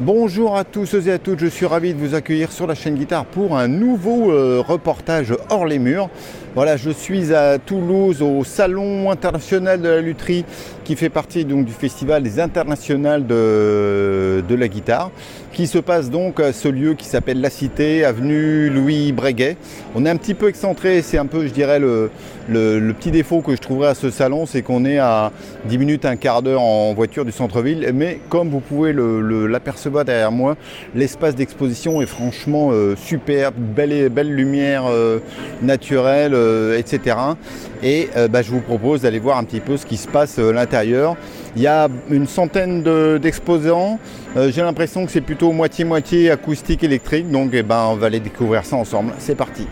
Bonjour à tous et à toutes, je suis ravi de vous accueillir sur la chaîne Guitare pour un nouveau euh, reportage hors les murs. Voilà, je suis à Toulouse au Salon international de la lutherie qui fait partie donc du Festival des internationales de, de la guitare qui se passe donc à ce lieu qui s'appelle La Cité, avenue Louis Breguet. On est un petit peu excentré, c'est un peu, je dirais, le, petit défaut que je trouverais à ce salon, c'est qu'on est à 10 minutes, un quart d'heure en voiture du centre-ville. Mais comme vous pouvez l'apercevoir derrière moi, l'espace d'exposition est franchement euh, superbe, belle, belle lumière euh, naturelle, euh, etc. Et bah, je vous propose d'aller voir un petit peu ce qui se passe à l'intérieur. Il y a une centaine d'exposants. J'ai l'impression que c'est plutôt moitié-moitié acoustique électrique. Donc eh ben, on va aller découvrir ça ensemble. C'est parti.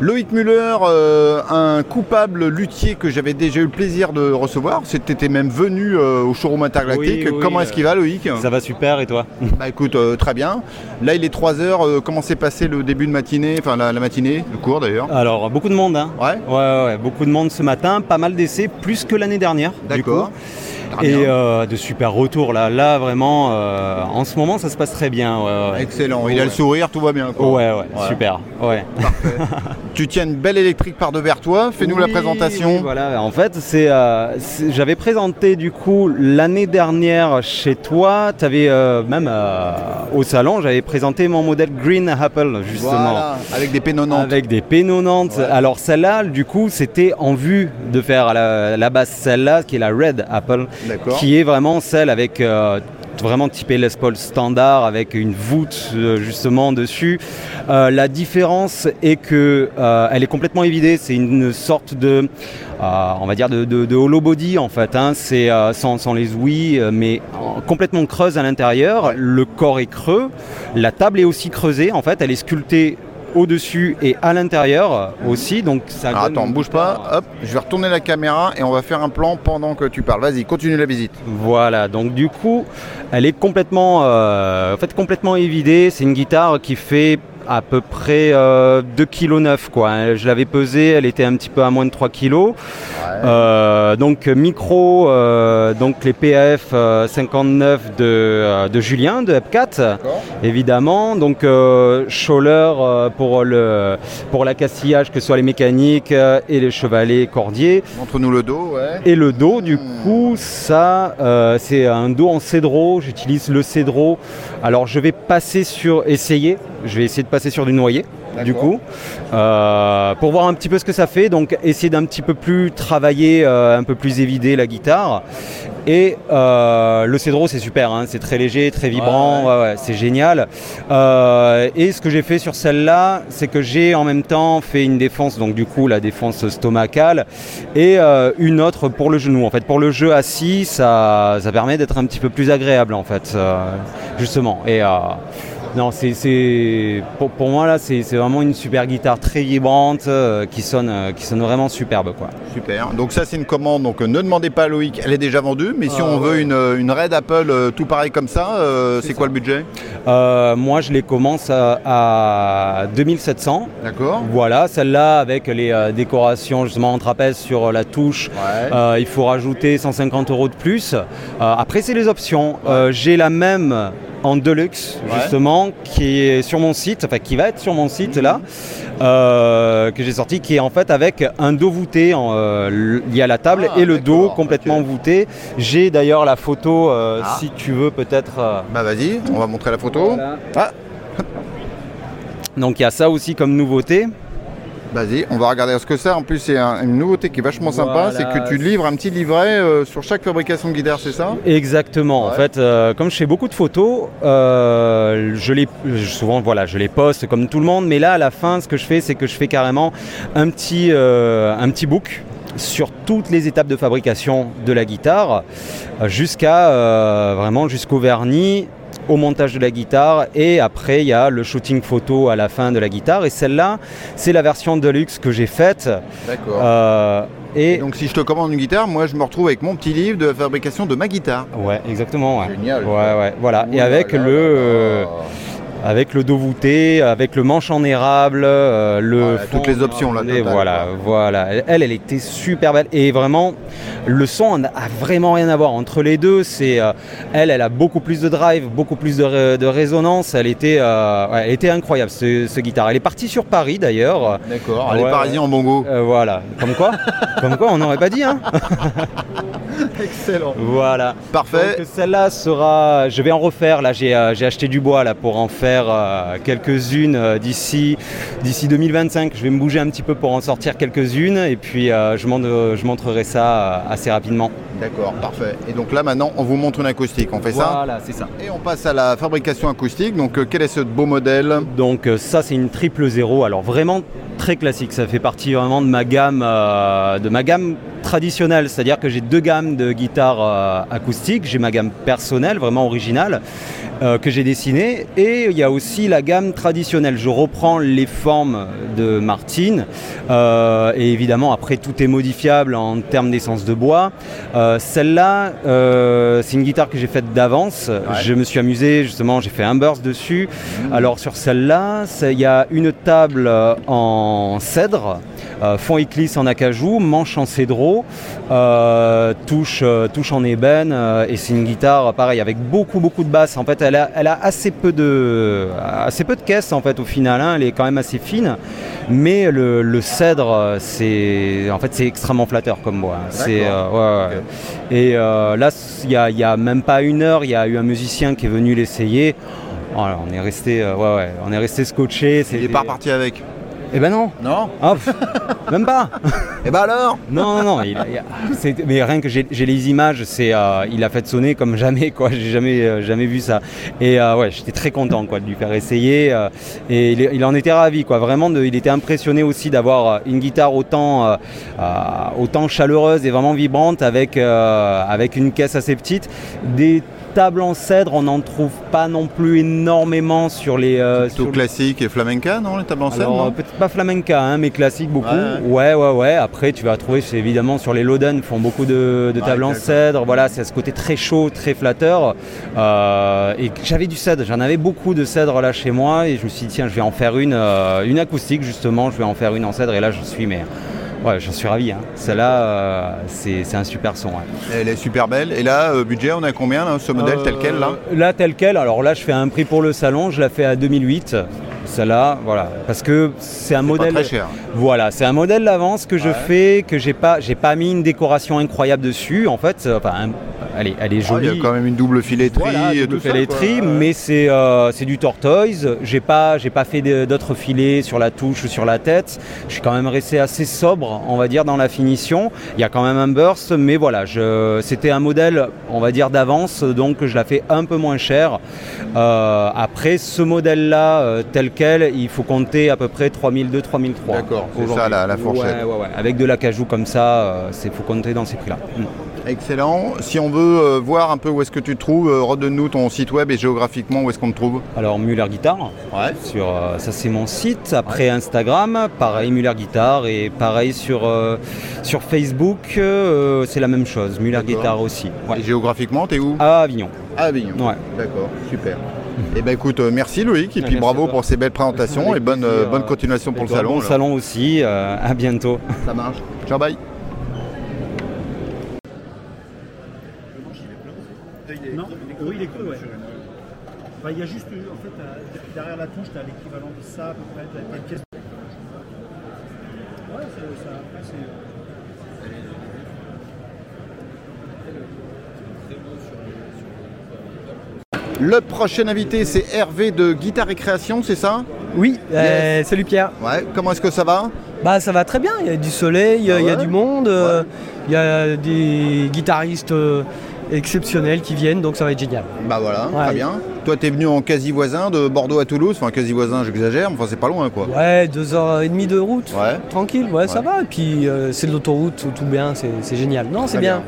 Loïc Muller, euh, un coupable luthier que j'avais déjà eu le plaisir de recevoir. C'était même venu euh, au showroom intergalactique. comment est-ce qu'il va, Loïc? Ça va super et toi? Bah écoute, euh, très bien. Là, il est 3h. comment s'est passé le début de matinée? Enfin, la, matinée, le cours d'ailleurs Alors, beaucoup de monde. Hein. Ouais. ouais, ouais, beaucoup de monde ce matin. Pas mal d'essais, plus que l'année dernière. D'accord et euh, de super retours là. Là vraiment, euh, en ce moment ça se passe très bien. Excellent. Il a le sourire, tout va bien. Ouais, ouais, super. Ouais. tu tiens une belle électrique par devers toi. Fais-nous la présentation. voilà. En fait, euh, c'est, j'avais présenté du coup l'année dernière chez toi. Tu avais même au salon, j'avais présenté mon modèle Green Apple justement. Voilà, avec des P90. Avec des P90. Alors celle-là, du coup, c'était en vue de faire la, la base celle-là, qui est la Red Apple qui est vraiment celle avec euh, vraiment typé Les Paul standard avec une voûte euh, justement dessus. Euh, la différence est que elle est complètement évidée. C'est une sorte de, on va dire de, hollow body en fait. Hein. C'est sans, sans, les ouïes, mais complètement creuse à l'intérieur. Le corps est creux. La table est aussi creusée. En fait, elle est sculptée au-dessus et à l'intérieur aussi. Donc ça Alors attends, bouge pas. Hop, je vais retourner la caméra et on va faire un plan pendant que tu parles. Vas-y, continue la visite. Voilà, donc du coup, elle est complètement, euh, en fait, complètement évidée. C'est une guitare qui fait à peu près 2,9 euh, kg quoi. Je l'avais pesée, elle était un petit peu à moins de 3 kg. Euh, donc micro, euh, donc les PF 59 de, de, Julien de Ep4, évidemment. Donc Scholler pour le pour l'accastillage, que ce soit les mécaniques et les chevalets cordiers. Montre-nous le dos, Et le dos, du hmm. coup, ça, c'est un dos en cédro. J'utilise le cédro. Alors je vais passer sur essayer. Je vais essayer de passer sur du noyer du coup, euh, pour voir un petit peu ce que ça fait. Donc essayer d'un petit peu plus travailler, euh, un peu plus évider la guitare. Et euh, le cédro c'est super, hein. c'est très léger, très vibrant, c'est génial. et ce que j'ai fait sur celle-là, c'est que j'ai en même temps fait une défense, donc du coup la défense stomacale, et une autre pour le genou. En fait, pour le jeu assis, ça, ça permet d'être un petit peu plus agréable en fait, justement. Et non, c'est pour, moi là, c'est vraiment une super guitare très vibrante euh, qui sonne euh, qui sonne vraiment superbe quoi. Super. Donc ça c'est une commande. Donc ne demandez pas à Loïc, elle est déjà vendue. Mais si on veut une, une, Red Apple euh, tout pareil comme ça, c'est quoi le budget? Moi je les commence à, 2700. D'accord. Voilà, celle-là avec les décorations justement en trapèze sur la touche. il faut rajouter 150 euros de plus. après c'est les options. J'ai la même en deluxe justement qui est sur mon site, enfin qui va être sur mon site là, euh, que j'ai sorti, qui est en fait avec un dos voûté en, euh, lié à la table ah, et le dos complètement voûté. J'ai d'ailleurs la photo euh, ah. si tu veux peut-être. Bah vas-y, on va montrer la photo. Ah. Donc il y a ça aussi comme nouveauté. Vas-y, on va regarder ce que c'est. En plus, c'est un- une nouveauté qui est vachement sympa, Voilà. c'est que tu livres un petit livret euh, sur chaque fabrication de guitare, c'est ça? Exactement. En fait, euh, comme je fais beaucoup de photos, euh, je les souvent voilà, je les poste comme tout le monde. Mais là, à la fin, ce que je fais, c'est que je fais carrément un petit un petit book sur toutes les étapes de fabrication de la guitare, jusqu'à euh, vraiment jusqu'au vernis au montage de la guitare et après il y a le shooting photo à la fin de la guitare et celle-là c'est la version deluxe que j'ai faite D'accord. Euh, et, Et donc, si je te commande une guitare, moi, je me retrouve avec mon petit livre de fabrication de ma guitare. ouais exactement ouais. Génial. Ouais, ouais, voilà. Ouh Et avec là le, là euh, là. Avec le dos voûté, avec le manche en érable, euh, le toutes les options, là, et totale, voilà, quoi. voilà. Elle, elle était super belle et vraiment, le son a vraiment rien à voir entre les deux. C'est euh, elle, elle a beaucoup plus de drive, beaucoup plus de, de résonance. Elle était, euh, ouais, elle était incroyable ce, ce guitare. Elle est partie sur Paris d'ailleurs. D'accord, Ouais, les Parisiens en bongo. Euh, voilà, comme quoi, comme quoi, on n'aurait pas dit, hein? Excellent. Voilà. Parfait. Donc celle-là sera, je vais en refaire. Là, j'ai euh, j'ai acheté du bois là pour en faire euh, quelques-unes euh, d'ici d'ici 2025. Je vais me bouger un petit peu pour en sortir quelques-unes et puis euh, je, montrerai ça euh, assez rapidement. D'accord, parfait. Et donc là, maintenant, on vous montre une acoustique. On fait ça Voilà, c'est ça. Et on passe à la fabrication acoustique. Donc, euh, quel est ce beau modèle? Donc euh, ça c'est une triple zéro, alors vraiment très classique, ça fait partie vraiment de ma gamme, euh, de ma gamme traditionnelle, c'est-à-dire que j'ai deux gammes de guitares acoustiques, j'ai ma gamme personnelle, vraiment originale, euh, que j'ai dessinée, et il y a aussi la gamme traditionnelle. Je reprends les formes de Martine, euh, et évidemment après tout est modifiable en termes d'essence de bois. Euh, Celle-là, c'est une guitare que j'ai faite d'avance, je me suis amusé justement, j'ai fait un burst dessus. Alors sur celle-là, il y a une table en cèdre, fond éclisse en acajou, manche en cédro, touche, touche en ébène, et c'est une guitare pareil avec beaucoup beaucoup de basses. En fait, elle a, elle a assez peu de assez peu de caisse en fait au final. hein. Elle est quand même assez fine, mais le, le cèdre, c'est en fait c'est extrêmement flatteur comme bois. hein. C'est euh, ouais, ouais. Et euh, là, il y a, même pas une heure, il y a eu un musicien qui est venu l'essayer. On est resté, euh, ouais, on est resté scotché. Il est pas reparti avec Eh ben non, Non pff, même pas. Et bah alors Non, non, non. il il mais rien que j'ai les images, c'est, euh, il a fait sonner comme jamais, quoi. J'ai jamais, euh, jamais vu ça. Et euh, ouais, j'étais très content, quoi, de lui faire essayer. et il, il en était ravi, quoi. Vraiment, de- il était impressionné aussi d'avoir une guitare autant, autant chaleureuse et vraiment vibrante avec, avec une caisse assez petite. Des tables en cèdre, on n'en trouve pas non plus énormément sur les. euh, Plutôt sur- classique et flamenca, non Les tables en non euh, peut-être pas flamenca, hein, mais classique beaucoup. Ouais, Ouais, ouais, ouais. Après, tu vas trouver, c'est évidemment sur les Loden, font beaucoup de, de Ouais, tables en cèdre. Voilà, c'est à ce côté très chaud, très flatteur. Euh, et j'avais du cèdre, j'en avais beaucoup de cèdre là chez moi, et je me suis dit tiens, je vais en faire une, euh, une acoustique justement. Je vais en faire une en cèdre, et là, je suis mais. Ouais, j'en suis ravi. Hein. Celle-là, euh, c'est c'est un super son. ouais. Elle est super belle. Et là, euh, budget, on a combien, là, ce modèle tel quel, là Euh, Là, tel quel. Alors là, je fais un prix pour le salon. Je la fais à 2008. Celle-là, voilà. Parce que c'est un modèle. Pas très cher. Voilà, c'est un modèle d'avance que je Ouais. fais, que j'ai pas, j'ai pas mis une décoration incroyable dessus. En fait, enfin, un- elle est, elle est Ah, jolie. Il y a quand même une double filetterie Voilà, et double tout ça. filetterie, quoi. Ouais. mais c'est euh, c'est du tortoise. J'ai pas j'ai pas fait d'autres filets sur la touche ou sur la tête. Je suis quand même resté assez sobre, on va dire, dans la finition. Il y a quand même un burst, mais voilà, c'était un modèle, on va dire, d'avance, donc je la fais un peu moins cher. Euh, après, ce modèle-là, euh, tel quel, il faut compter à peu près 3002-3003. D'accord, c'est ça, la- la fourchette. Ouais, ouais, ouais. Avec de l'acajou comme ça, il faut compter dans ces prix-là. Mm. Excellent. Si on veut euh, voir un peu où est-ce que tu te trouves, euh, redonne-nous ton site web et géographiquement où est-ce qu'on te trouve. Alors Muller Guitare, Ouais. sur, euh, ça c'est mon site. Après Instagram, pareil Muller Guitare et pareil sur, sur Facebook, c'est la même chose. Muller. Guitare aussi. Ouais. Et géographiquement, t'es où À Avignon. À Avignon. Ouais. D'accord, super. Et ben écoute, merci Loïc et puis Merci à bravo pour ces belles présentations et bonne, euh, continuation pour le salon. Bon alors. salon aussi. euh, à bientôt. Ça marche. Ciao, bye. Non, oui, il est cru, ouais. Enfin, il y a juste, euh, en fait, euh, derrière la touche, tu as l'équivalent de ça, à peu près, t'as une pièce. Ouais, c'est ça. après, c'est- Le prochain invité, c'est Hervé de Guitare et Création, c'est ça? Oui, euh, salut Pierre. Ouais. Comment est-ce que ça va? Bah ça va très bien, il y a du soleil, il y a- Ah il y a ouais du monde, euh, il y a des guitaristes euh, exceptionnels qui viennent, donc ça va être génial. Bah voilà, Ouais. très bien. Toi, t'es venu en quasi voisin de Bordeaux à Toulouse. Enfin, quasi voisin, j'exagère, mais enfin, c'est pas loin, quoi. Ouais, deux heures et demie de route, Ouais. tranquille, ouais, ça va. Et puis euh, c'est de l'autoroute, tout, bien, c'est génial. Non, c'est bien.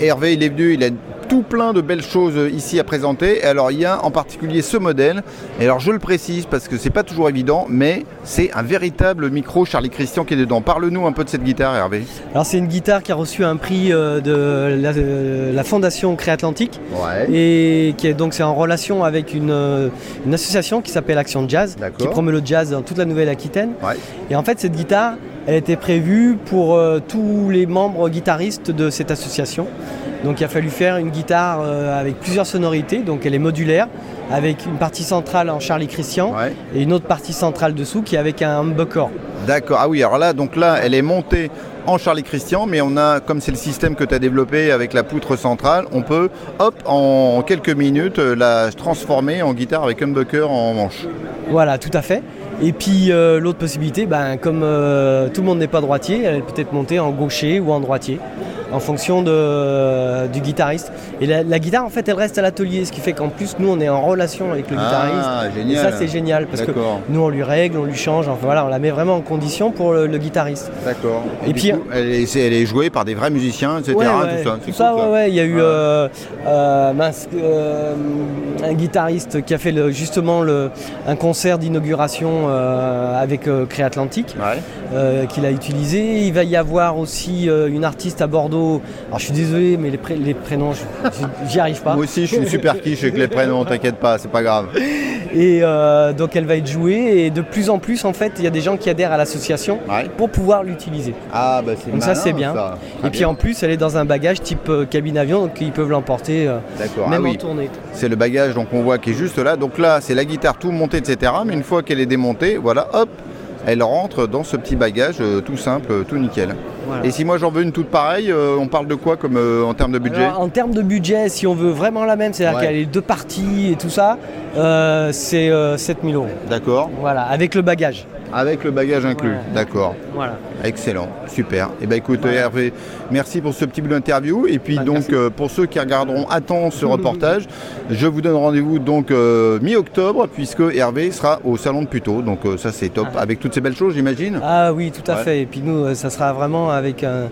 Hervé, il est venu, il a tout plein de belles choses ici à présenter. Et alors, il y a en particulier ce modèle. Et alors, je le précise parce que c'est pas toujours évident, mais c'est un véritable micro Charlie Christian qui est dedans. Parle-nous un peu de cette guitare, Hervé. Alors c'est une guitare qui a reçu un prix euh, de la, euh, la Fondation Créatlantique Ouais. et qui est donc c'est en relation avec une, euh, une association qui s'appelle Action Jazz, qui promeut le jazz dans toute la Nouvelle-Aquitaine. Ouais. Et en fait cette guitare, elle était prévue pour euh, tous les membres guitaristes de cette association. Donc il a fallu faire une guitare euh, avec plusieurs sonorités, donc elle est modulaire, avec une partie centrale en Charlie Christian Ouais. et une autre partie centrale dessous qui est avec un humbucker. D'accord. Ah oui, alors là, donc là, elle est montée en Charlie Christian, mais on a, comme c'est le système que tu as développé avec la poutre centrale, on peut, hop, en quelques minutes, euh, la transformer en guitare avec humbucker en manche. Voilà, tout à fait. Et puis euh, l'autre possibilité, ben, comme euh, tout le monde n'est pas droitier, elle peut être montée en gaucher ou en droitier, en fonction de, du guitariste. Et la, la guitare, en fait, elle reste à l'atelier, ce qui fait qu'en plus, nous, on est en relation avec le guitariste. Ah, Et génial. ça, c'est génial, parce que nous, on lui règle, on lui change, enfin voilà, on la met vraiment en condition pour le, le guitariste. D'accord. Et puis- coup, elle, est, c'est- elle est jouée par des vrais musiciens, etc. Ouais, ouais, Tout ça. Tout ça, ouais, ouais. Il y a eu euh, euh, mince, euh, un guitariste qui a fait le- justement le, un concert d'inauguration avec Créatlantique. Qu'il a utilisé. Il va y avoir aussi une artiste à Bordeaux. Alors je suis désolé, mais les, pré- les prénoms, j'y arrive pas. Moi aussi, je suis super quiche avec les prénoms, t'inquiète pas, c'est pas grave. Et euh, donc elle va être jouée. Et de plus en plus, en fait, il y a des gens qui adhèrent à l'association Ouais. pour pouvoir l'utiliser. Ah, bah c'est Donc ça, c'est bien. ça. Et puis en plus, elle est dans un bagage type euh, cabine avion, donc ils peuvent l'emporter euh, D'accord. Ah même en oui, tournée. c'est le bagage donc on voit qui est juste là. Donc là, c'est la guitare tout montée, etc. Mais une fois qu'elle est démontée, voilà, hop, elle rentre dans ce petit bagage euh, tout simple, euh, tout nickel. Voilà. Et si moi j'en veux une toute pareille, euh, on parle de quoi comme en termes de budget Alors, en termes de budget, si on veut vraiment la même, c'est-à-dire Ouais. qu'elle est deux parties et tout ça, c'est euh, 7000 euros. D'accord. Voilà, avec le bagage. Avec le bagage inclus. Ouais. D'accord. Voilà. Excellent, super. Et ben écoute Hervé, merci pour ce petit bout d'interview. Et puis Bah, donc euh, pour ceux qui regarderont à temps ce reportage, je vous donne rendez-vous donc euh, mi-octobre puisque Hervé sera au salon de Puteaux. Donc euh, ça c'est top. Ah. Avec toutes ces belles choses j'imagine. Ah oui, tout à Ouais. fait. Et puis nous, ça sera vraiment avec un,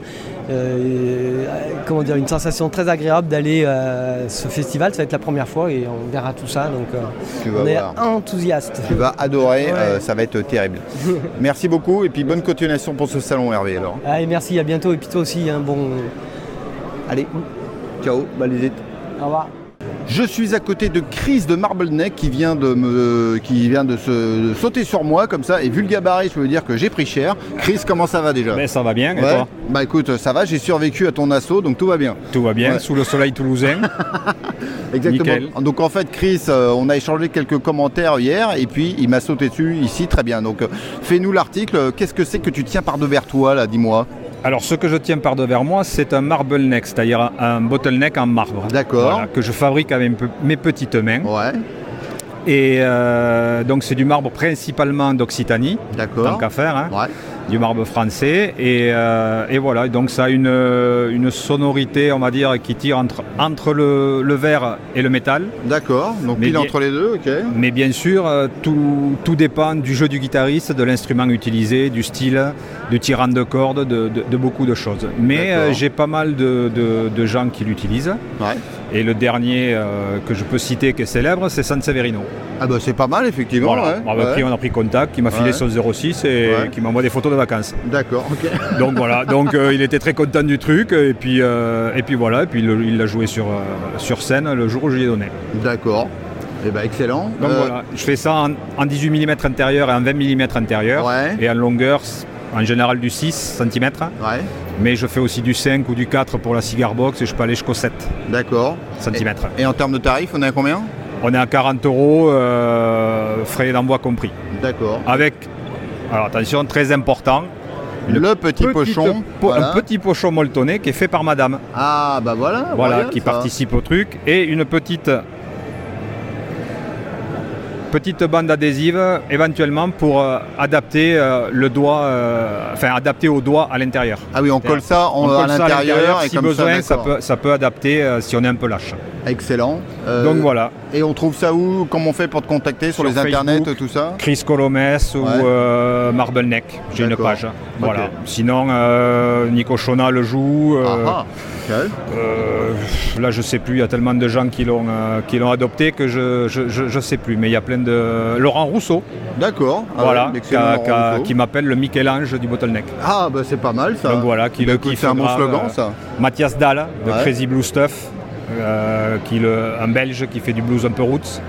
comment dire, une sensation très agréable d'aller à ce festival. Ça va être la première fois et on verra tout ça. Donc Tu vas on est enthousiaste. Tu vas adorer, Ouais. ça va être terrible. Merci beaucoup et puis bonne continuation pour ce salon Hervé alors. Allez, merci, à bientôt. Et puis toi aussi, un bon. Allez, ciao, balisite. Au revoir. Je suis à côté de Chris de Marbleneck qui vient de me, qui vient de se de sauter sur moi comme ça. Et vu le gabarit, je veux dire que j'ai pris cher. Chris, comment ça va déjà? Ben, ça va bien, et Ouais. toi? Bah écoute, ça va, j'ai survécu à ton assaut, donc tout va bien. Tout va bien, Ouais. sous le soleil toulousain. Exactement. Nickel. Donc en fait, Chris, euh, on a échangé quelques commentaires hier et puis il m'a sauté dessus ici, très bien. Donc euh, fais-nous l'article. Qu'est-ce que c'est que tu tiens par devers toi là Dis-moi? Alors, ce que je tiens par devers moi, c'est un marble neck, c'est-à-dire un, bottleneck en marbre. D'accord. Voilà, que je fabrique avec mes pe- mes petites mains. Ouais. Et euh, donc, c'est du marbre principalement d'Occitanie, tant D'accord. qu'à faire, hein, Ouais. Du marbre français. Et, euh, et voilà, donc ça a une, une sonorité, on va dire, qui tire entre, entre le, le verre et le métal. D'accord. Donc Mais pile bien- entre les deux, ok. Mais bien sûr, euh, tout, tout dépend du jeu du guitariste, de l'instrument utilisé, du style, du tirant de cordes, de, de- de beaucoup de choses. Mais euh, j'ai pas mal de, de- de gens qui l'utilisent. Ouais. Et le dernier euh, que je peux citer qui est célèbre, c'est San Severino. Ah bah c'est pas mal effectivement. Voilà. ouais. On, a Ouais. pris, on a pris contact, qui m'a filé Ouais. son 06 et qui m'envoie des photos de vacances. D'accord. Ok. Donc voilà, donc euh, il était très content du truc et puis, euh, et puis voilà, et puis le- il l'a joué sur, sur scène le jour où je lui ai donné. D'accord. Et bah excellent. Donc voilà, je fais ça en, en 18 mm intérieur et en 20 mm intérieur. Et en longueur, en général du 6 cm. Ouais. Mais je fais aussi du 5 ou du 4 pour la cigar box et je peux aller jusqu'au 7 D'accord. cm. Et en termes de tarifs, on est à combien? On est à 40 euros, euh, frais d'envoi compris. D'accord. Avec, alors attention, très important, Le petit pochon. po- voilà. un petit pochon molletonné qui est fait par madame. Ah bah voilà. Voilà, qui ça. participe au truc. Et une petite petite bande adhésive éventuellement pour euh, adapter euh, le doigt, euh, enfin adapter au doigt à l'intérieur. Ah oui, on colle ça On à colle ça l'intérieur et si comme besoin, ça, peut, ça peut adapter si on est un peu lâche. Excellent. Euh, Donc voilà, Et on trouve ça où Comment on fait pour te contacter sur, Sur les internets, tout ça Chris Colomès ou Ouais. euh, Marble Neck, j'ai une page. Voilà. Sinon, euh, Nico Chona le joue. Ah, ah, là, je sais plus, il y a tellement de gens qui l'ont qui l'ont adopté que je, je, je- je sais plus. Mais il y a plein de. Laurent Rousseau, D'accord. Ah voilà, qui, a- a- m'appelle le Michel-Ange du bottleneck. Ah, bah c'est pas mal ça. Donc voilà, qui Bah, C'est un bon slogan ça. Mathias Dahl de Ouais. Crazy Blue Stuff, le, un Belge qui fait du blues un peu roots.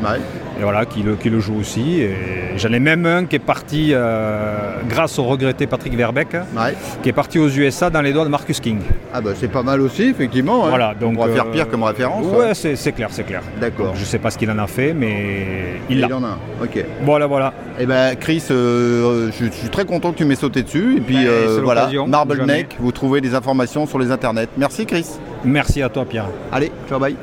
Et voilà, qui le, qui le joue aussi. Et j'en ai même un qui est parti, euh, grâce au regretté Patrick Verbeck, Ouais. qui est parti aux USA dans les doigts de Marcus King. Ah bah c'est pas mal aussi, effectivement. hein. Voilà, donc. on pourra faire euh, pire comme référence. Ouais, c'est c'est clair, c'est clair. D'accord. Je sais pas ce qu'il en a fait, mais il Il l'a. en a un. Ok. Voilà, voilà. Eh ben Chris, euh, je, je suis très content que tu m'aies sauté dessus. Et puis Ben, voilà, Marble. Neck, vous trouvez des informations sur les internets. Merci Chris. Merci à toi, Pierre. Allez, ciao bye.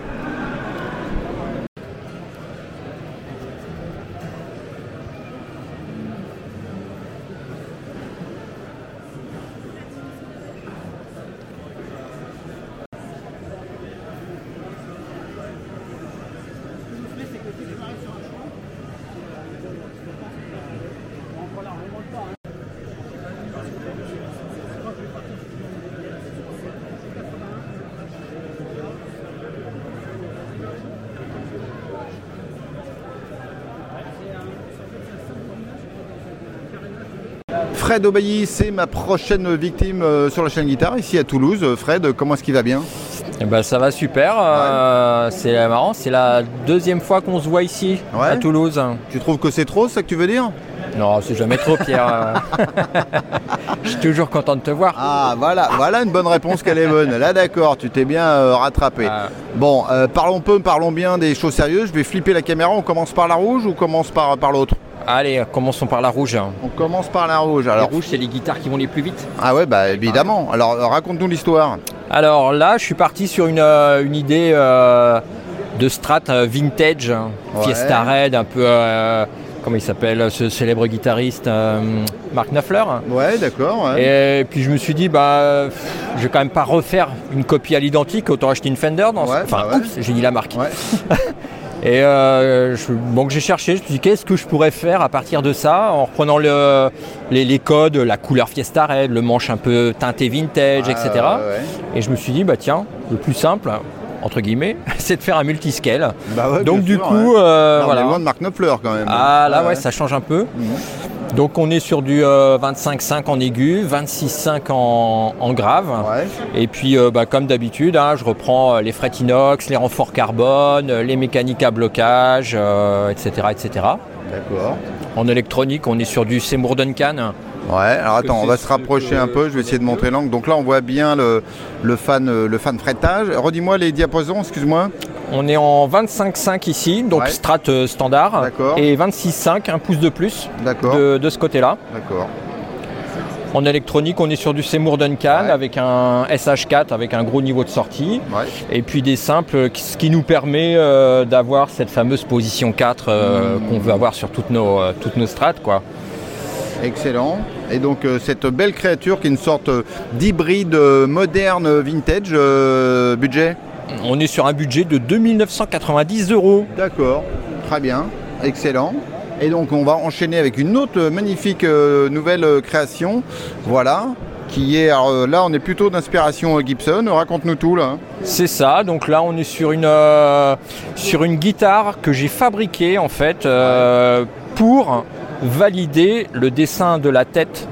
Fred Aubailly, c'est ma prochaine victime euh, sur la chaîne guitare ici à Toulouse. Euh, Fred, comment est-ce qu'il va bien? Eh ben, ça va super, euh, c'est marrant, c'est la deuxième fois qu'on se voit ici, Ouais. à Toulouse. Tu trouves que c'est trop, c'est ça que tu veux dire? Non, c'est jamais trop Pierre. Je suis toujours content de te voir. Ah voilà, voilà une bonne réponse qu'elle est bonne. Là d'accord, tu t'es bien euh, rattrapé. Ah. Bon, euh, parlons peu, parlons bien des choses sérieuses. Je vais flipper la caméra. On commence par la rouge ou on commence par, par l'autre? Allez, commençons par la rouge. On commence par la rouge. La rouge, c'est les guitares qui vont les plus vite. ah ouais, bah évidemment. Alors euh, raconte-nous l'histoire. Alors là, je suis parti sur une, euh, une idée euh, de strat vintage, Ouais. Fiesta Red, un peu. euh, comment il s'appelle ce célèbre guitariste Mark Knopfler. Ouais, d'accord. ouais. Et puis je me suis dit, bah, je vais quand même pas refaire une copie à l'identique, autant acheter une Fender. Dans ce- Ouais, Enfin, bah oups, j'ai dit la marque. Et euh, je- donc j'ai cherché, je me suis dit, qu'est-ce que je pourrais faire à partir de ça, en reprenant le- les, les codes, la couleur Fiesta Red, le manche un peu teinté vintage, etc. Ah, ouais. Et je me suis dit, bah tiens, le plus simple, entre guillemets, c'est de faire un multiscale. Bah ouais, donc du sûr, coup, ouais. euh, Là, on voilà. est loin de Marc Knopfler quand même. Ah là ouais, ouais. ça change un peu. Mhm. Donc on est sur du euh, 25-5 en aigu, 26-5 en, en grave. Ouais. Et puis euh, bah, comme d'habitude, hein, je reprends euh, les frettes inox, les renforts carbone, euh, les mécaniques à blocage, euh, etc., etc. D'accord. En électronique, on est sur du Seymour Duncan. Ouais, alors attends, on va se rapprocher un peu, je vais essayer de montrer l'angle. Donc là, on voit bien le, le fan, euh, le fan fretage. Redis-moi les diapasons, excuse-moi. On est en 25-5 ici, donc Ouais. strat euh, standard. D'accord. Et 26-5, un pouce de plus D'accord. de, de ce côté-là. D'accord. En électronique, on est sur du Seymour Duncan Ouais. avec un SH4 avec un gros niveau de sortie. Ouais. Et puis des simples, ce qui nous permet euh, d'avoir cette fameuse position 4 euh, Mmh. qu'on veut avoir sur toutes nos, euh, toutes nos strates. Quoi. Excellent. Et donc euh, cette belle créature qui est une sorte euh, d'hybride euh, moderne vintage euh, budget? On est sur un budget de 2990 euros. D'accord. Très bien. Excellent. Et donc on va enchaîner avec une autre magnifique euh, nouvelle création. Voilà. Qui est alors, là on est plutôt d'inspiration Gibson. Raconte-nous tout là. C'est ça, donc là on est sur une, euh, sur une guitare que j'ai fabriquée en fait euh, pour valider le dessin de la tête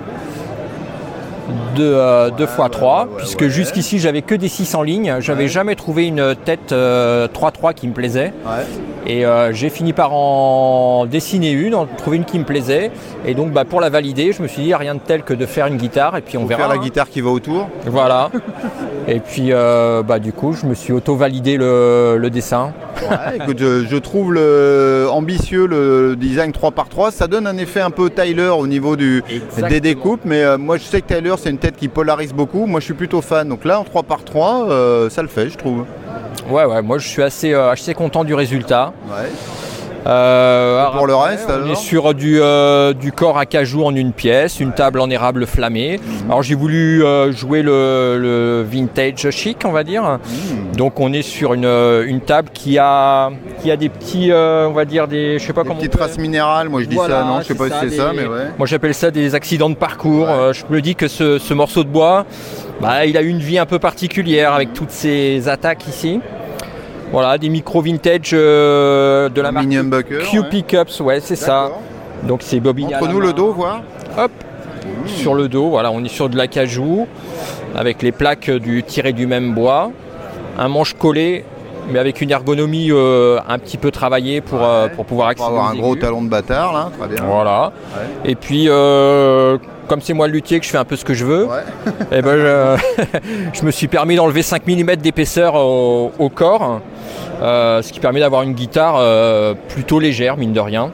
de, euh, 2x3, ouais, ouais, puisque ouais. jusqu'ici j'avais que des 6 en ligne, j'avais jamais trouvé une tête euh, 3-3 qui me plaisait. Et euh, j'ai fini par en dessiner une, en trouver une qui me plaisait. Et donc bah, pour la valider, je me suis dit rien de tel que de faire une guitare et puis on verra. faire la hein. guitare qui va autour. Voilà. et puis euh, bah, du coup, je me suis auto-validé le, le dessin. Ouais, écoute, je, je trouve le ambitieux le design 3x3. Ça donne un effet un peu Tyler au niveau du, Exactement. des découpes. Mais euh, moi je sais que Tyler c'est une tête qui polarise beaucoup. Moi je suis plutôt fan. Donc là en 3x3, euh, ça le fait je trouve. Ouais, ouais, moi je suis assez, euh, assez content du résultat. Ouais. Euh, pour le reste, on est sur du, euh, du corps à cajou en une pièce, une table en érable flammée. Mhm. Alors j'ai voulu euh, jouer le, le vintage chic, on va dire. Mmh. Donc on est sur une, une table qui a, qui a des petits, on va dire des, je sais pas Des comment. petites traces minérales, moi je dis Voilà, ça, non, je sais pas si c'est ça, mais ouais. Moi j'appelle ça des accidents de parcours. Ouais. Je me dis que ce, ce morceau de bois, bah, il a une vie un peu particulière avec toutes ces attaques ici. Voilà, des micro vintage euh, de la marque humbucker. Q ouais. Pickups, ouais, c'est ça. Donc c'est la Montre-nous main. le dos, voir. Hop, sur le dos, voilà, on est sur de l'acajou avec les plaques du tiré du même bois, un manche collé, mais avec une ergonomie euh, un petit peu travaillée pour, euh, pour pouvoir Pour accéder avoir aux un gros aigus. talon de bâtard, là, très bien. Voilà. Ouais. Et puis, euh, comme c'est moi le luthier que je fais un peu ce que je veux, Ouais. eh ben, je, je me suis permis d'enlever 5 mm d'épaisseur au, au corps, ce qui permet d'avoir une guitare euh, plutôt légère, mine de rien.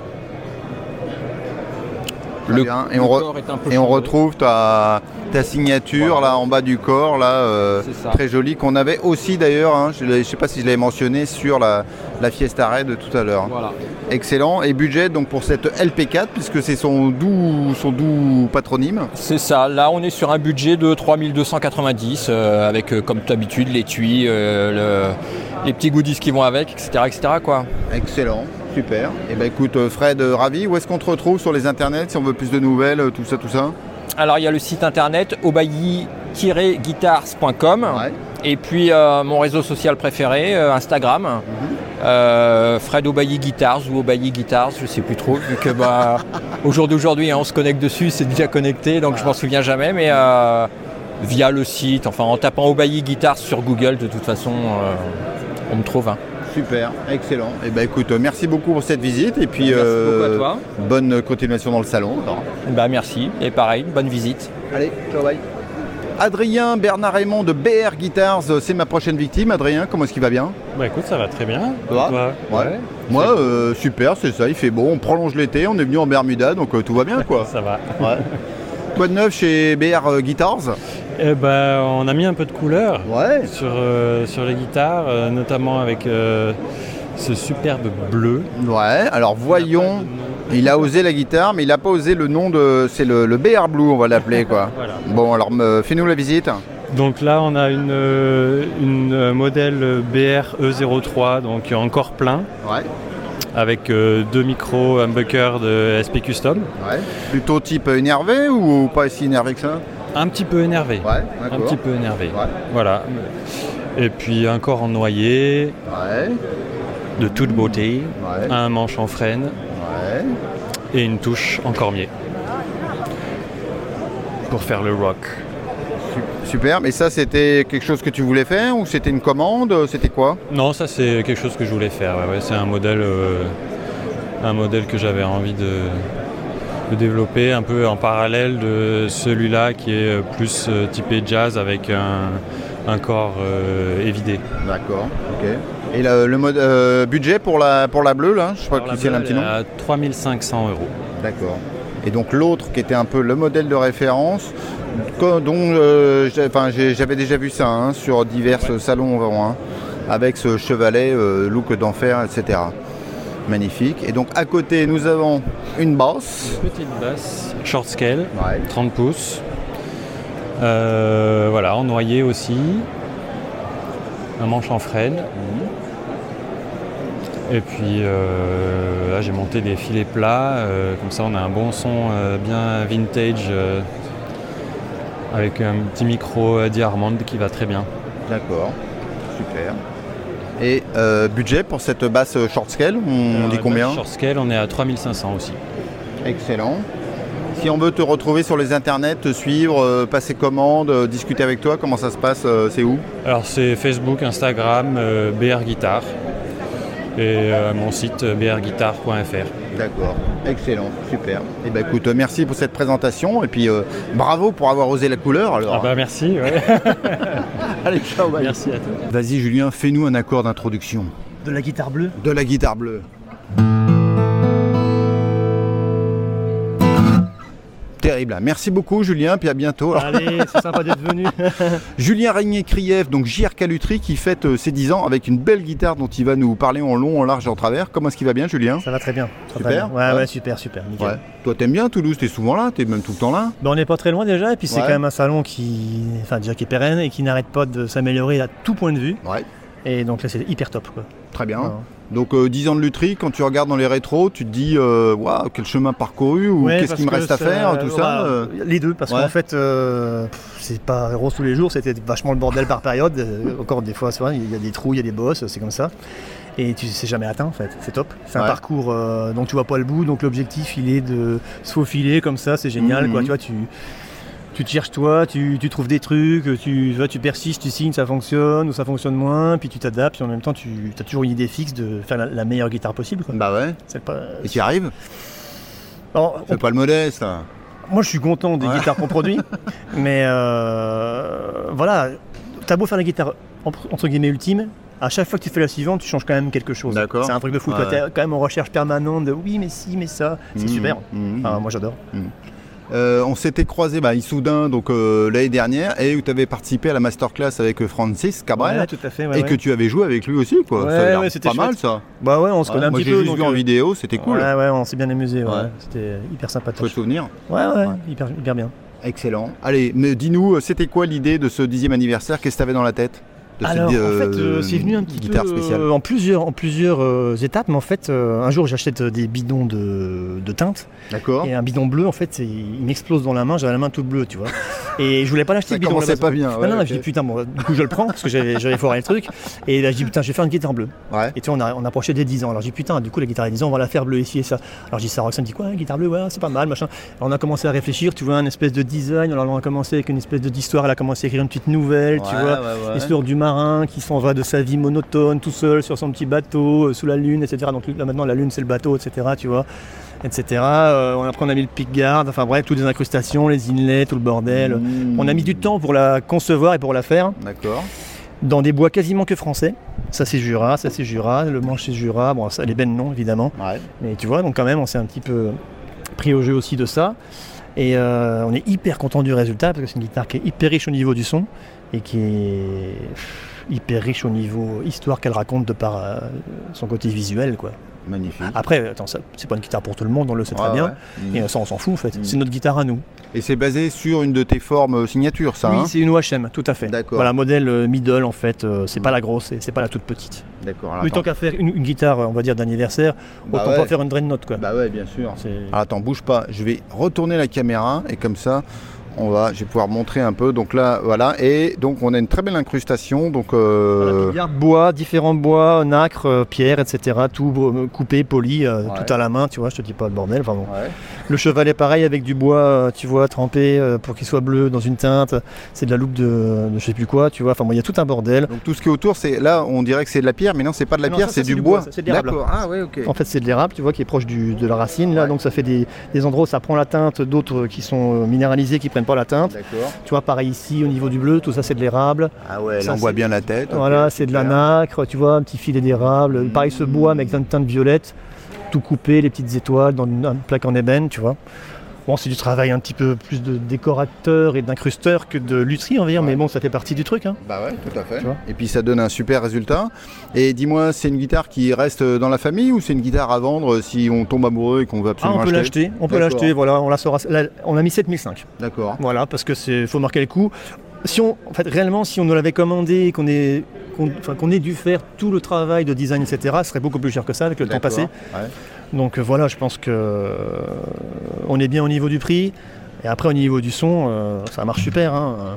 Très bien. Et on, re- corps est un peu et on retrouve ta, ta signature Voilà. là en bas du corps, là, euh, très jolie, qu'on avait aussi d'ailleurs, hein, je ne sais pas si je l'avais mentionné, sur la, la Fiesta Red de tout à l'heure. Voilà. Excellent. Et budget donc pour cette LP4, puisque c'est son doux, son doux patronyme. C'est ça, là on est sur un budget de 3290 euh, avec euh, comme d'habitude l'étui, le- les petits goodies qui vont avec, etc. etc. quoi. Excellent. Super. Et ben écoute, euh, Fred, euh, ravi. Où est-ce qu'on te retrouve sur les internets si on veut plus de nouvelles, euh, tout ça, tout ça Alors il y a le site internet obayi-guitars.com Ouais. et puis euh, mon réseau social préféré, euh, Instagram, Mhm. euh, Fred Obayi Guitars ou Obayi Guitars, je sais plus trop, vu que bah, au jour d'aujourd'hui hein, on se connecte dessus, c'est déjà connecté, donc je m'en souviens jamais, mais via le site, enfin en tapant Obayi Guitars sur Google, de toute façon on me trouve. hein. Super, excellent. Et ben écoute, euh, merci beaucoup pour cette visite et puis Merci euh, beaucoup à toi. bonne continuation dans le salon. alors. Bah merci, et pareil, bonne visite. Allez, ciao, bye. Adrien Bernard Raymond de BR Guitars, euh, c'est ma prochaine victime. Adrien, comment est-ce qu'il va bien? Bah écoute, ça va très bien. Toi? Ouais. Moi, euh, super, c'est ça, il fait beau, on prolonge l'été, on est venu en Bermuda, donc euh, tout va bien quoi. Ça va. Ouais. Quoi de neuf chez BR euh, Guitars Eh ben, on a mis un peu de couleur Ouais. sur, euh, sur les guitares, euh, notamment avec euh, ce superbe bleu. Ouais, alors voyons. Il a osé la guitare, mais il n'a pas osé le nom de. C'est le, le BR Blue, on va l'appeler quoi. Voilà. Bon, alors fais-nous la visite. Donc là, on a une, une modèle BR E03, donc encore plein, Ouais. Avec euh, deux micros humbucker de SP Custom. Ouais. Plutôt type énervé ou pas si énervé que ça? Un petit peu énervé. Ouais, Un petit peu énervé. Ouais. Voilà. Et puis un corps en noyer, Ouais. de toute beauté, un manche en frêne Ouais. et une touche en cormier. Pour faire le rock. Super, mais ça c'était quelque chose que tu voulais faire ou c'était une commande C'était quoi? Non, ça c'est quelque chose que je voulais faire. ouais, ouais, c'est un modèle, euh, un modèle que j'avais envie de, de développer un peu en parallèle de celui-là qui est plus euh, typé jazz avec un, un corps euh, évidé. D'accord, ok. Et le, le mode, euh, budget pour la, pour la bleue là? Je crois qu'il y a un petit nom. est À 3500 euros. D'accord. Et donc l'autre qui était un peu le modèle de référence, dont euh, j'avais déjà vu ça hein, sur divers salons hein, avec ce chevalet, euh, look d'enfer, etc. Magnifique. Et donc à côté nous avons une basse. Petite basse, short scale, Ouais. 30 pouces. Euh, voilà, en noyer aussi. Un manche en frêne. Et puis là, j'ai monté des filets plats. comme ça, on a un bon son bien vintage avec un petit micro euh, Diamond qui va très bien. D'accord. Super. Et euh, budget pour cette basse short scale, on dit combien Short scale, on est à 3500 aussi. Excellent. Si on veut te retrouver sur les internets, te suivre, euh, passer commande, discuter avec toi, comment ça se passe C'est où? Alors c'est Facebook, Instagram, BR Guitar et euh, mon site euh, brguitar.fr. D'accord, excellent, super. Et ben écoute, euh, merci pour cette présentation et puis euh, bravo pour avoir osé la couleur alors. Ah bah merci, ouais. Allez, ciao, bye. merci à toi. Vas-y Julien, fais-nous un accord d'introduction De la guitare bleue de la guitare bleue. Terrible. Merci beaucoup Julien, puis à bientôt. Allez, c'est sympa d'être venu. Julien Régnier-Krief, donc JRK Lutry, qui fête euh, ses 10 ans avec une belle guitare dont il va nous parler en long, en large et en travers. Comment est-ce qu'il va bien Julien? Ça va très bien. ça Super. très bien. Ouais, Ouais. ouais, super, super. Nickel. Ouais. Toi t'aimes bien Toulouse, t'es souvent là, t'es même tout le temps là? Ben, on n'est pas très loin déjà, et puis c'est quand même un salon qui, enfin, déjà qui est pérenne et qui n'arrête pas de s'améliorer à tout point de vue. Ouais. Et donc là, c'est hyper top. Quoi. Très bien. Donc euh, 10 ans de lutherie, quand tu regardes dans les rétros, tu te dis euh, waouh quel chemin parcouru ou Ouais, qu'est-ce qu'il me reste à faire, tout ça. voilà, euh. Les deux, parce Ouais. qu'en fait, euh, c'est pas rose tous les jours, c'était vachement le bordel par période. Euh, encore des fois, il y a des trous, il y a des bosses, c'est comme ça. Et tu sais jamais atteint en fait, c'est top. C'est un parcours euh, dont tu vois pas le bout, donc l'objectif il est de se faufiler comme ça, c'est génial. Mhm. Quoi, tu vois, tu, tu te cherches toi, tu, tu trouves des trucs, tu, tu tu persistes, tu signes, ça fonctionne ou ça fonctionne moins, puis tu t'adaptes, et en même temps tu as toujours une idée fixe de faire la, la meilleure guitare possible. Quoi. Bah ouais. C'est pas... Et tu y arrives Fais pas le modeste. moi, je suis content des Ouais. guitares qu'on produit, mais euh, voilà, t'as beau faire la guitare en- entre guillemets ultime, à chaque fois que tu fais la suivante, tu changes quand même quelque chose. D'accord. C'est un truc de fou. Ouais. T'es ouais. quand même en recherche permanente de oui, mais si, mais ça. C'est Mhm, super. mhm. Ah, moi, j'adore. Euh, on s'était croisé bah, à Issoudun donc euh, l'année dernière et où tu avais participé à la masterclass avec euh, Francis Cabrel Ouais, tout à fait. ouais, et ouais. que tu avais joué avec lui aussi quoi. Ouais, c'était pas mal chouette. ça. Bah ouais, on se connaît un moi petit j'ai peu. juste donc, vu en vidéo, c'était cool. Ouais, ouais, on s'est bien amusé. C'était hyper Chouette sympathique. souvenir. Ouais, ouais, hyper, hyper bien. Excellent. Allez, mais dis-nous, c'était quoi l'idée de ce dixième anniversaire? Qu'est-ce que tu avais dans la tête? Alors, en euh, fait, euh, c'est venu un petit guitare peu euh, spéciale. en plusieurs, en plusieurs euh, étapes. Mais en fait, euh, un jour, j'achète des bidons de, de teinte. D'accord. Et un bidon bleu, en fait, il m'explose dans la main. J'avais la main toute bleue, tu vois. Et je voulais pas l'acheter Ça le bidon. base. pas bien. Non, ouais, non, j'ai dit putain, bon, du coup je le prends parce que j'avais foiré le truc. Et là je dis putain, je vais faire une guitare bleue. Ouais. Et tu vois, on, a, on approchait des 10 ans. Alors j'ai dit putain, du coup la guitare a 10 ans, on va la faire bleue ici et ça. Alors j'ai ça, Roxane dit quoi, une guitare bleue, ouais, c'est pas mal, machin. Alors on a commencé à réfléchir, tu vois, un espèce de design. Alors on a commencé avec une espèce d'histoire, elle a commencé à écrire une petite nouvelle, tu vois. L'histoire du marin qui s'en va de sa vie monotone, tout seul sur son petit bateau, euh, sous la lune, etc. Donc là maintenant la lune c'est le bateau, etc. Tu vois, etc. Euh, on, après on a mis le pickguard, enfin bref, toutes les incrustations, les inlets, tout le bordel. Mmh. On a mis du temps pour la concevoir et pour la faire D'accord. dans des bois quasiment que français. Ça c'est Jura, ça c'est Jura, le manche c'est Jura, bon ça les bennes non évidemment. Ouais. Mais tu vois, donc quand même on s'est un petit peu pris au jeu aussi de ça. Et euh, on est hyper content du résultat parce que c'est une guitare qui est hyper riche au niveau du son et qui est hyper riche au niveau histoire qu'elle raconte de par euh, son côté visuel quoi. Magnifique. Après, attends, c'est pas une guitare pour tout le monde, on le sait très bien. ouais. Et euh, ça on s'en fout en fait. Mm. C'est notre guitare à nous. Et c'est basé sur une de tes formes euh, signature, ça oui, hein c'est une OHM, tout à fait. D'accord. Voilà, modèle middle en fait. c'est pas la grosse, et c'est pas la toute petite. D'accord. Oui, tant qu'à faire une, une guitare, on va dire d'anniversaire, Bah autant ouais. pas faire une dreadnought quoi. Bah ouais, bien sûr. Alors attends, bouge pas. Je vais retourner la caméra et comme ça, on va, je vais pouvoir montrer un peu. Donc là, voilà. Et donc on a une très belle incrustation. Donc euh, Voilà, bois, différents bois, nacre, euh, pierre, etc. Tout euh, coupé, poli, euh, Ouais. tout à la main, tu vois, je te dis pas le bordel. Enfin, bon. ouais. Le chevalet pareil avec du bois, tu vois, trempé pour qu'il soit bleu dans une teinte. C'est de la loupe de, de je sais plus quoi, tu vois. Enfin bon, il y a tout un bordel. Donc tout ce qui est autour, c'est là, on dirait que c'est de la pierre, mais non, c'est pas de la non, pierre, c'est du bois. c'est de l'érable. D'accord. Ah ouais, ok. En fait, c'est de l'érable, tu vois, qui est proche du- de la racine, là. Donc ça fait des, des endroits où ça prend la teinte, d'autres qui sont minéralisés, qui prennent pas la teinte. Tu vois, pareil ici, au niveau du bleu, tout ça, c'est de l'érable. Ah ouais, Ça, là on voit bien la tête. Voilà, c'est de la nacre, tu vois, un petit filet d'érable. Pareil, ce bois, mais avec une teinte violette, tout coupé, les petites étoiles dans une, une plaque en ébène, tu vois. Bon, c'est du travail un petit peu plus de décorateur et d'incrusteur que de lutherie, on va dire, Ouais. mais bon, ça fait partie du truc. Hein. Bah ouais, tout à fait. Et puis ça donne un super résultat. Et dis-moi, c'est une guitare qui reste dans la famille ou c'est une guitare à vendre si on tombe amoureux et qu'on veut Ah, absolument on peut acheter l'acheter, on peut l'acheter, voilà, on la on a mis 7005, D'accord. voilà, parce que c'est faut marquer le coup. Si on, en fait, réellement, si on nous l'avait commandé et qu'on ait, qu'on, ait dû faire tout le travail de design, etc., ce serait beaucoup plus cher que ça avec le temps passé. Ouais. Donc euh, voilà, je pense que euh, on est bien au niveau du prix. Et après au niveau du son, euh, ça marche super. hein.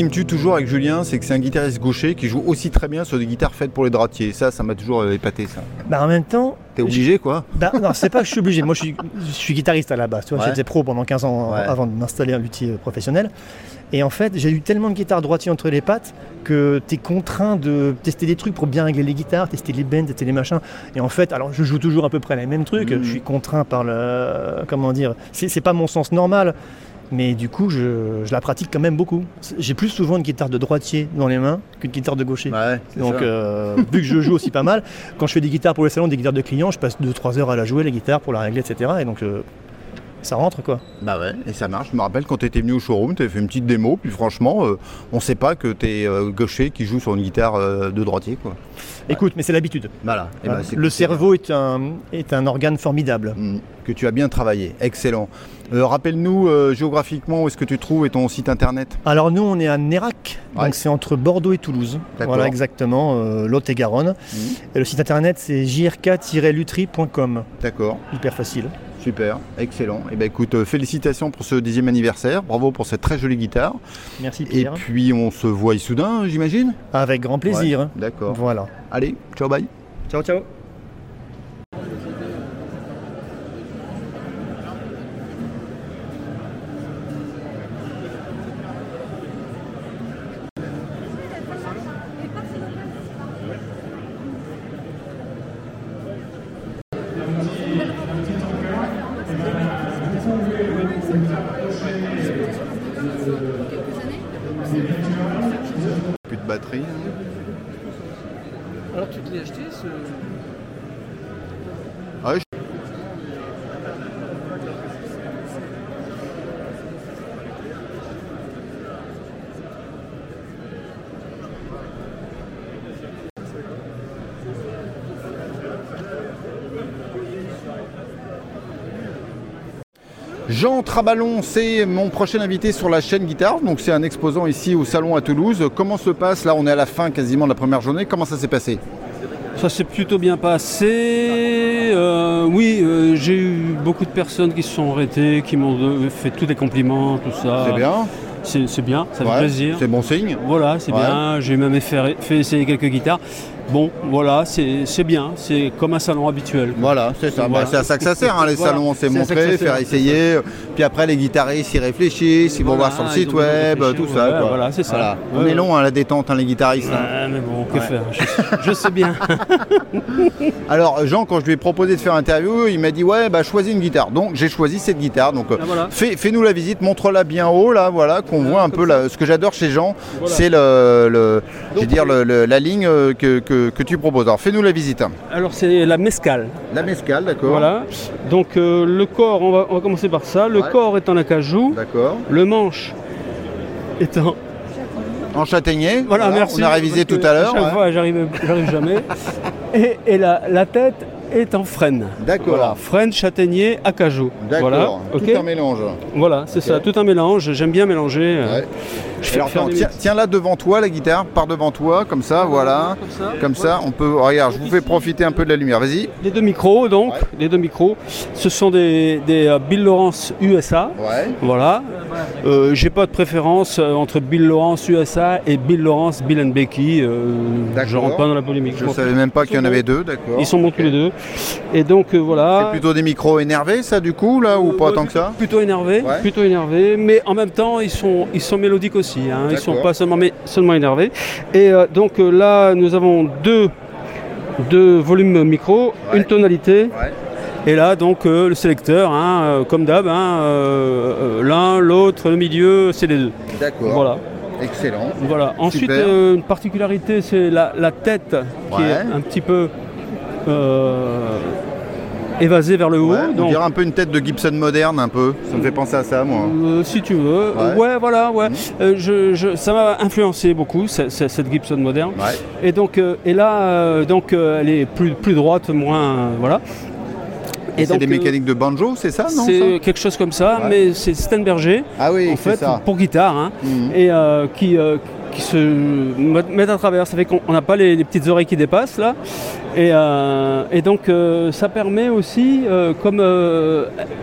Qui me tue toujours avec Julien, c'est que c'est un guitariste gaucher qui joue aussi très bien sur des guitares faites pour les droitiers. Ça, ça m'a toujours euh, épaté, ça. Bah, en même temps, T'es obligé, quoi bah, non, c'est pas que je suis obligé. Moi, je suis, je suis guitariste à la base. Tu vois, Ouais. j'étais pro pendant 15 ans Ouais. avant de m'installer un luthier professionnel. Et en fait, j'ai eu tellement de guitares droitiers entre les pattes que tu es contraint de tester des trucs pour bien régler les guitares, tester les bends, tester les machins. Et en fait, alors je joue toujours à peu près les mêmes trucs. Mhm. Je suis contraint par le. Comment dire c'est pas mon sens normal. Mais du coup, je, je la pratique quand même beaucoup. J'ai plus souvent une guitare de droitier dans les mains qu'une guitare de gaucher. Ouais, Donc, euh, vu que je joue aussi pas mal, quand je fais des guitares pour le salon, des guitares de clients, je passe 2-3 heures à la jouer, les guitares, pour la régler, etc. Et donc, euh, ça rentre quoi. Bah ouais, et ça marche. Je me rappelle quand tu étais venu au showroom, tu avais fait une petite démo, puis franchement, euh, on sait pas que tu es gaucher qui joue sur une guitare euh, de droitier. Quoi. Écoute, mais c'est l'habitude. Voilà. Et bah, le cerveau est un, est un organe formidable. Mm, que tu as bien travaillé. Excellent. Euh, Rappelle-nous euh, géographiquement où est-ce que tu trouves et ton site internet Alors nous, on est à Nérac, Ouais. donc c'est entre Bordeaux et Toulouse. Voilà exactement, euh, Lot-et-Garonne. Mhm. Et le site internet, c'est jrk-lutherie.com. D'accord, Hyper facile. super, excellent. Et ben écoute, félicitations pour ce dixième anniversaire. Bravo pour cette très jolie guitare. Merci Et Pierre. puis on se voit soudain, j'imagine? Avec grand plaisir. Ouais, D'accord. Voilà. Allez, ciao, bye. Ciao, ciao. Plus de batterie. hein. Alors tu te l'as acheté ce... Jean Trabalon, c'est mon prochain invité sur la chaîne guitare. Donc c'est un exposant ici au salon à Toulouse. Comment se passe Là, on est à la fin quasiment de la première journée. Comment ça s'est passé? Ça s'est plutôt bien passé. Euh, oui, euh, j'ai eu beaucoup de personnes qui se sont arrêtées, qui m'ont fait tous les compliments, tout ça. C'est bien. C'est bien, ça fait plaisir. C'est bon signe. Voilà, c'est Ouais. bien. J'ai même fait, fait essayer quelques guitares. Bon, voilà, c'est bien. C'est comme un salon habituel. Voilà, c'est ça. Voilà. Bah, c'est à ça que ça sert, hein, les Voilà. salons, c'est montrer, faire essayer. Puis après, les guitaristes, ils réfléchissent, ils vont Voilà, voir sur le site web, tout ça. ouais, quoi. voilà, c'est ça. On Ouais, est long, hein, la détente, hein, les guitaristes. Ouais, mais bon, que faire? Je, je sais bien. Alors, Jean, quand je lui ai proposé de faire interview, il m'a dit Ouais, bah choisis une guitare. Donc, j'ai choisi cette guitare. Donc, Ah, fais- fais-nous la visite, montre-la bien haut, là, voilà, qu'on voit un peu la- ce que j'adore chez Jean. C'est le, le- dire la ligne euh, que, que- que tu proposes. Alors, fais-nous la visite. Alors c'est la mescale. La mescale, d'accord. Voilà. Donc euh, le corps, on va, on va commencer par ça. Le Ouais. corps est en acajou. D'accord. Le manche est en. En châtaignier. Voilà, merci. On a révisé tout à l'heure. chaque ouais. fois, j'arrive, j'arrive jamais. et et la, la tête est en frêne. D'accord. Voilà, frêne, châtaignier, acajou. D'accord. Voilà. Tout un mélange. Voilà, c'est ça, tout un mélange. J'aime bien mélanger. euh, Ouais. Je fais Alors faire attends, des tiens, là devant toi la guitare, par devant toi, comme ça, voilà. Comme ça. Comme ça, on peut. Regarde, je vous fais profiter un peu de la lumière. Vas-y. Les deux micros, donc, Ouais. les deux micros, ce sont des, des euh, Bill Lawrence USA. Ouais. Voilà. Euh, J'ai pas de préférence entre Bill Lawrence USA et Bill Lawrence Bill and Becky. euh, D'accord. je rentre pas dans la polémique. Je m'en savais même pas qu'il y en avait deux, d'accord. Ils sont bons tous les deux. Et donc euh, C'est voilà. plutôt des micros énervés, ça, du coup, là, ou Euh, pas tant que ça Plutôt énervés, Ouais. plutôt énervés, mais en même temps ils sont, ils sont mélodiques aussi. Hein, ils sont pas seulement, mais seulement énervés. Et euh, donc là nous avons deux, deux volumes micro, Ouais. une tonalité. Ouais. Et là, donc, euh, le sélecteur, hein, euh, comme d'hab, hein, euh, l'un, l'autre, le milieu, c'est les deux. D'accord. Voilà. Excellent. voilà. Ensuite, une particularité, c'est la, la tête qui Ouais. est un petit peu euh, évasée vers le haut. Ouais, on donc, dirait un peu une tête de Gibson moderne, un peu. Ça me fait penser à ça, moi. euh, si tu veux. Ouais. Ouais, voilà, ouais. Mhm. Euh, je, je- ça m'a influencé beaucoup, ce- ce- cette Gibson moderne. Ouais. Et donc, euh, et là, euh, donc, euh, elle est plus, plus droite, moins. euh, voilà. Et c'est des euh, mécaniques de banjo, c'est ça, non C'est quelque chose comme ça, mais c'est Steinberger, Ah oui, en c'est fait, ça. pour guitare, hein, Mhm. et euh, qui, euh, qui se met- mettent à travers. Ça fait qu'on on n'a pas les, les petites oreilles qui dépassent là, Et, euh, et donc euh, ça permet aussi, euh, comme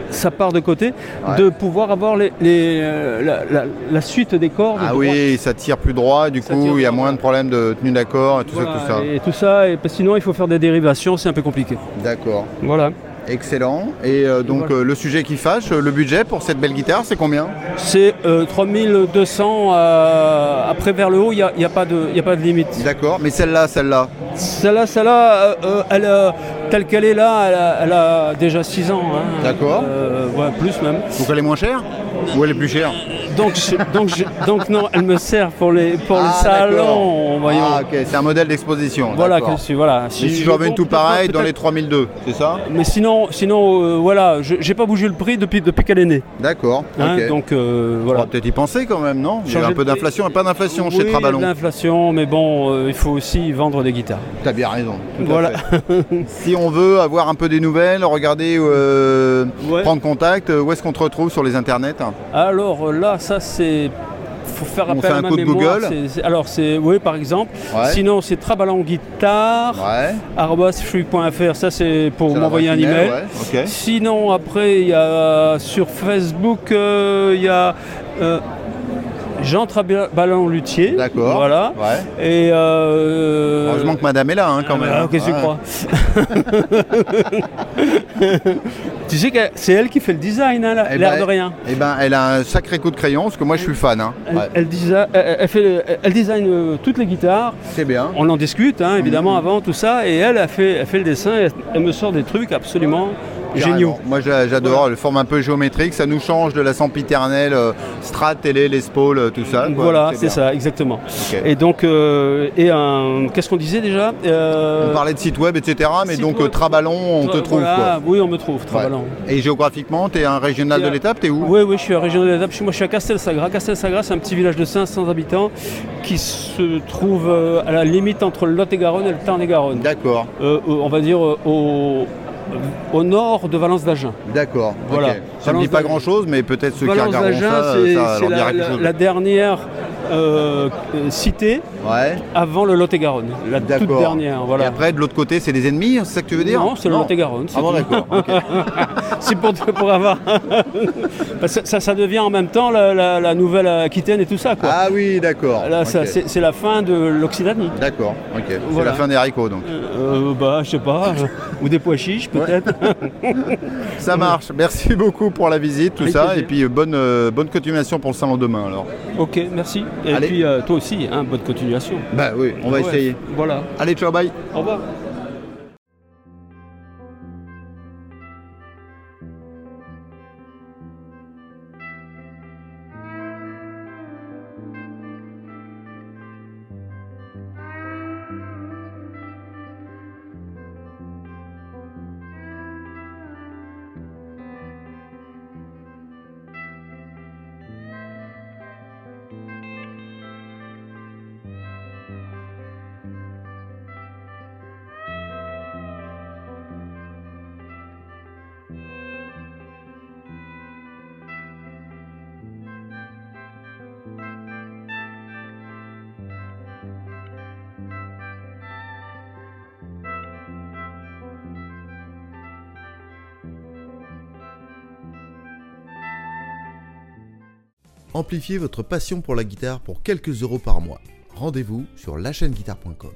ça part de côté, Ouais. de pouvoir avoir les, les, la, la- la suite des cordes. Ah oui, ça tire plus droit, du Ça coup, il y a moins de problèmes de tenue d'accord et tout Voilà, ça, tout ça. Et tout ça, et, parce que sinon il faut faire des dérivations, c'est un peu compliqué. D'accord. Voilà. Excellent. Et euh, donc Voilà. euh, le sujet qui fâche, euh, le budget pour cette belle guitare, c'est combien C'est euh, 3200, euh, après vers le haut, il n'y a, y a pas de y a pas de limite. D'accord. Mais celle-là, celle-là. Celle-là, celle-là, elle, telle qu'elle est là, elle a, elle a déjà 6 ans. hein. D'accord. Ouais, plus même. Donc elle est moins chère Ou elle est plus chère Donc, je- donc, je- donc non, elle me sert pour les pour Ah, le salon, voyons. Ah ok, c'est un modèle d'exposition. voilà, que je suis- voilà. Et si je tout pareil, dans les 3002, c'est ça Mais sinon, sinon, euh, voilà, je- j'ai pas bougé le prix depuis depuis qu'elle est née. D'accord. hein, donc euh, On voilà. va peut-être y penser quand même, non Il y a un peu d'inflation et pas d'inflation Oui, chez Traballon. l'inflation, mais bon, euh, il faut aussi vendre des guitares. T'as bien raison. tout à Voilà. fait. si on veut avoir un peu des nouvelles, regarder, euh, Ouais. prendre contact, où est-ce qu'on te retrouve sur les internets Alors euh, là, ça c'est. faut faire appel à ma mémoire. C'est- alors c'est. Oui, par exemple. Ouais. Sinon, c'est Traballon Guitare. Ouais. ça c'est pour m'envoyer un email. ouais. Sinon, après, il y a sur Facebook, euh, il y a euh, Jean Traballon Luthier. D'accord. Voilà. Ouais. Et. euh, Heureusement que madame est là hein, quand même. ah, Qu'est-ce que Ouais. tu crois Tu sais que c'est elle qui fait le design, hein, Eh l'air ben, de rien. Eh ben, elle a un sacré coup de crayon, parce que moi je suis fan. hein. Elle, Ouais. elle, desi- elle- elle fait, elle design euh, toutes les guitares. C'est bien. On en discute, hein, évidemment, Mhm. avant tout ça. Et elle a fait, elle fait le dessin. Elle, elle me sort des trucs absolument géniaux. Carrément. Moi j'a- j'adore, elle forme un peu géométrique, ça nous change de la sempiternelle euh, Strat, télé, Les Paul, euh, tout ça. quoi. Voilà, c'est ça, exactement. Et donc, euh, et un, qu'est-ce qu'on disait déjà Euh, On parlait de site web, etc. Mais site donc web. Traballon, on te trouve voilà, quoi. Oui, on me trouve, Traballon. Et géographiquement, tu es un régional de l'étape, t'es où? Oui, oui, je suis à région de l'étape. Moi, je suis à Castelsagra. Castelsagra, c'est un petit village de 500 habitants qui se trouve à la limite entre le Lot-et-Garonne et le Tarn-et-Garonne. D'accord, on va dire au, au nord de Valence d'Agen. d'accord. Voilà. Ça ne dit pas d'Agen. grand chose, mais peut-être ceux qui Valence regarderont d'Agen, ça, c'est ça leur la, dira quelque la- chose. la dernière euh, euh, cité Ouais, avant le Lot-et-Garonne. La toute dernière. Voilà. Et après, de l'autre côté, c'est des ennemis, c'est ça que tu veux dire non, c'est le Lot-et-Garonne. c'est Ah bon, d'accord. C'est pour, pour avoir. Ça, ça devient en même temps la, la- la nouvelle Aquitaine et tout ça. Quoi. Ah oui, d'accord. Là, c'est la fin de l'Occitanie. D'accord, ok. C'est la fin des haricots donc. Euh, bah, je sais pas. euh, ou des pois chiches, peut-être. Ça marche. Merci beaucoup pour la visite, tout Avec ça. plaisir. Et puis euh, bonne, euh, bonne continuation pour le salon demain alors. ok, merci. Et Allez. puis, euh, toi aussi, hein, bonne continuation. Bah oui, on va Ouais, essayer. Voilà. Allez, ciao, bye. Au revoir. Amplifiez votre passion pour la guitare pour quelques euros par mois. Rendez-vous sur lachaîneguitare.com.